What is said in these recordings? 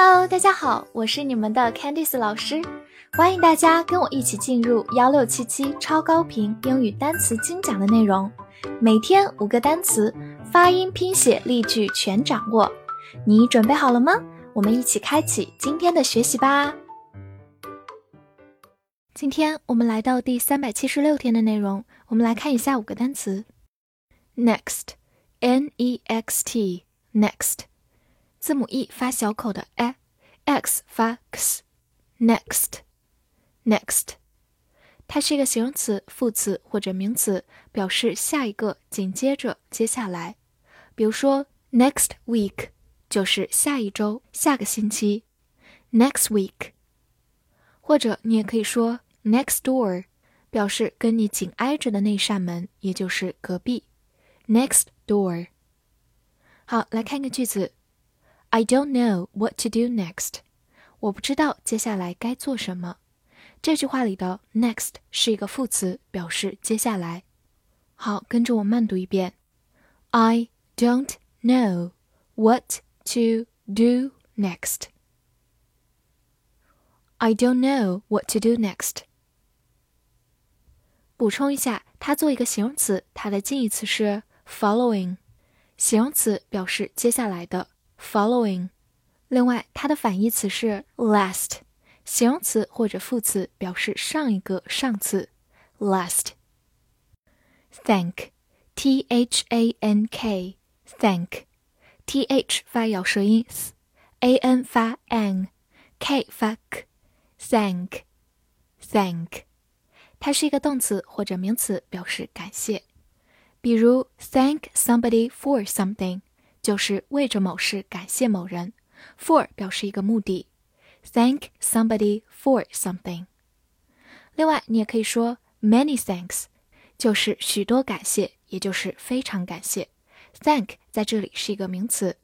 Hello，大家好，我是你们的 Candice 老师，欢迎大家跟我一起进入幺六七七超高频英语单词精讲的内容，每天五个单词，发音、拼写、例句全掌握，你准备好了吗？我们一起开启今天的学习吧。今天我们来到第三百七十六天的内容，我们来看一下五个单词：next，n e x t，next。字母 e 发小口的 a，x 发 x，next，next，它是一个形容词、副词或者名词，表示下一个、紧接着、接下来。比如说，next week 就是下一周、下个星期，next week。或者你也可以说 next door，表示跟你紧挨着的那扇门，也就是隔壁，next door。好，来看一个句子。I don't know what to do next。我不知道接下来该做什么。这句话里的 next 是一个副词，表示接下来。好，跟着我慢读一遍。I don't know what to do next. I don't know what to do next. 补充一下，它做一个形容词，它的近义词是 following。形容词表示接下来的。 following，另外它的反义词是 last，形容词或者副词表示上一个、上次，last。thank，t h a n k，thank，t h 发咬舌音，a n 发 n，k 发 k，thank，thank，它是一个动词或者名词，表示感谢。比如 thank somebody for something。 就是为着某事感谢某人，for 表示一个目的，thank somebody for something。另外，你也可以说 many thanks，就是许多感谢，也就是非常感谢。thank 在这里是一个名词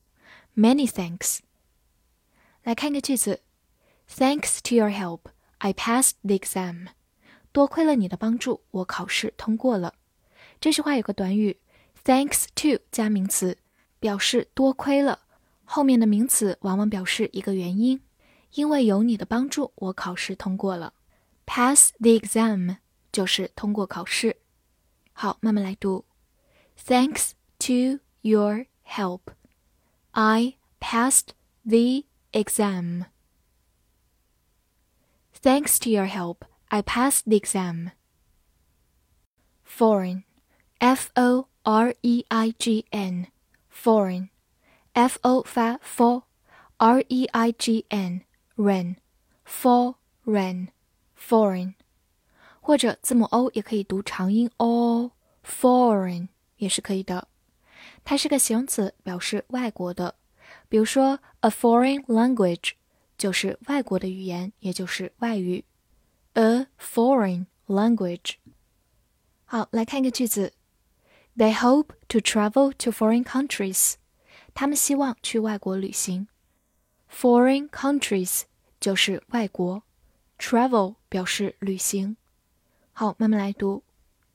，many thanks。来看一个句子，Thanks to your help, I passed the exam。多亏了你的帮助，我考试通过了。这句话有个短语，thanks to 加名词。表示多亏了，后面的名词往往表示一个原因，因为有你的帮助，我考试通过了。Pass the exam 就是通过考试。好，慢慢来读。Thanks to your help, I passed the exam. Thanks to your help, I passed the exam. Foreign, F O R E I G N foreign, f o 发 for，r e i g n，ren，foreign，foreign，或者字母 o 也可以读长音 o，foreign 也是可以的。它是个形容词，表示外国的。比如说，a foreign language 就是外国的语言，也就是外语。a foreign language。好，来看一个句子。 They hope to travel to foreign countries. 他们希望去外国旅行。Foreign countries 就是外国，travel 表示旅行。好，慢慢来读。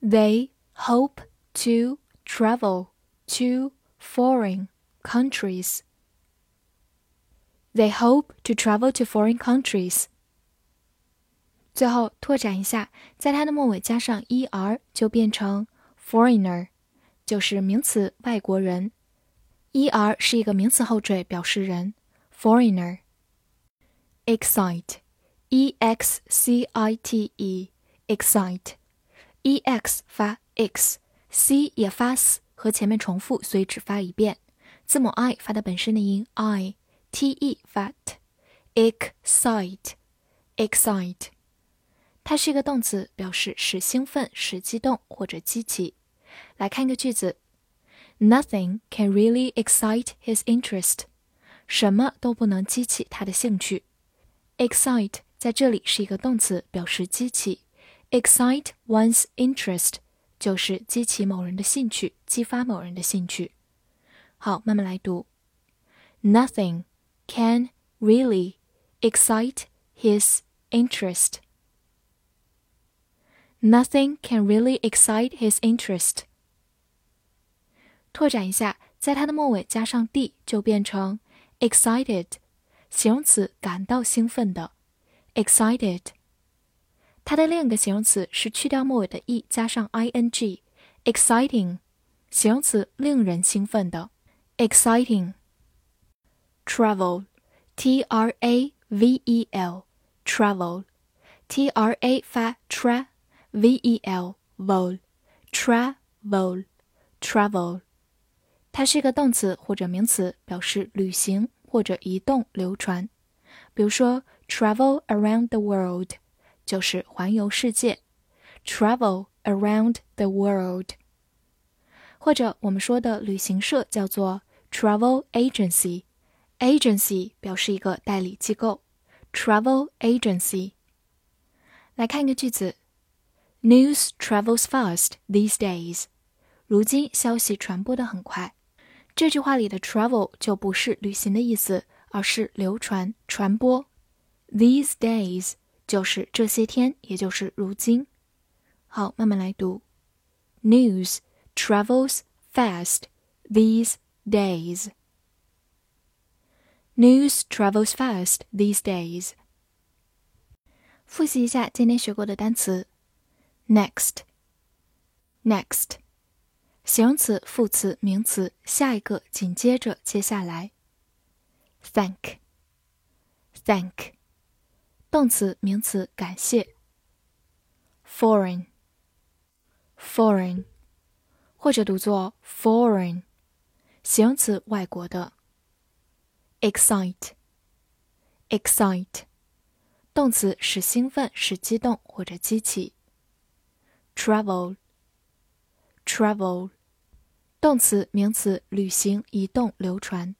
They hope to travel to foreign countries. They hope to travel to foreign countries. 最后拓展一下，在它的末尾加上 er 就变成 foreigner。 就是名词外国人，er 是一个名词后缀，表示人，foreigner。excite，e x c i t e，excite，e x 发 x，c 也发 s，和前面重复，所以只发一遍。字母 i 发的本身的音 i，t e 发 t，excite，excite，它是一个动词，表示使兴奋、使激动或者激起。来看一个句子：Nothing can really excite his interest。什么都不能激起他的兴趣。Excite 在这里是一个动词，表示激起。Excite one's interest 就是激起某人的兴趣，激发某人的兴趣。好，慢慢来读。Nothing can really excite his interest. Nothing can really excite his interest. 拓展一下，在它的末尾加上 d 就变成 excited， 形容词，感到兴奋的，excited。它的另一个形容词是去掉末尾的 e 加上 ing，exciting，形容词，令人兴奋的，exciting。travel，t r a v e l，travel，t r a 发 tra，v e l vol，travel，travel。它是一个动词或者名词，表示旅行或者移动、流传。比如说，travel around the world 就是环游世界，travel around the world。或者我们说的旅行社叫做 travel agency，agency 表示一个代理机构，travel agency。来看一个句子 ：News travels fast these days。如今消息传播的很快。这句话里的 travel 就不是旅行的意思，而是流传、传播。These days 就是这些天，也就是如今。好，慢慢来读。News travels fast these days. News travels fast these days. 复习一下今天学过的单词。 Next, next. 形容词、副词、名词，下一个，紧接着，接下来。Thank，thank，动词、名词，感谢。Foreign，foreign，或者读作 foreign，形容词，外国的。Excite，excite，动词，使兴奋，使激动或者激起。Travel，travel。动词、名词，旅行、移动、流传。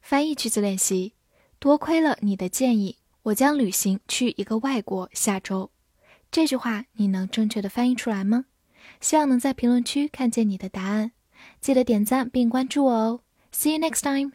翻译句子练习：多亏了你的建议，我将旅行去一个外国。下周，这句话你能正确的翻译出来吗？希望能在评论区看见你的答案。记得点赞并关注我哦。See you next time.